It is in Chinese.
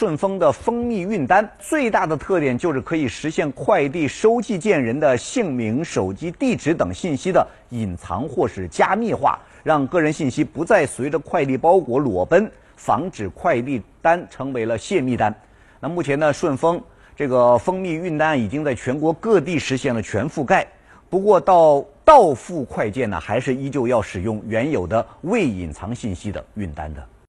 顺丰的蜂蜜运单最大的特点就是可以实现快递收寄件人的姓名手机地址等信息的隐藏或是加密化让个人信息不再随着快递包裹裸奔防止快递单成为了泄密单。那目前呢顺丰这个蜂蜜运单已经在全国各地实现了全覆盖不过到到付快件呢还是依旧要使用原有的未隐藏信息的运单的。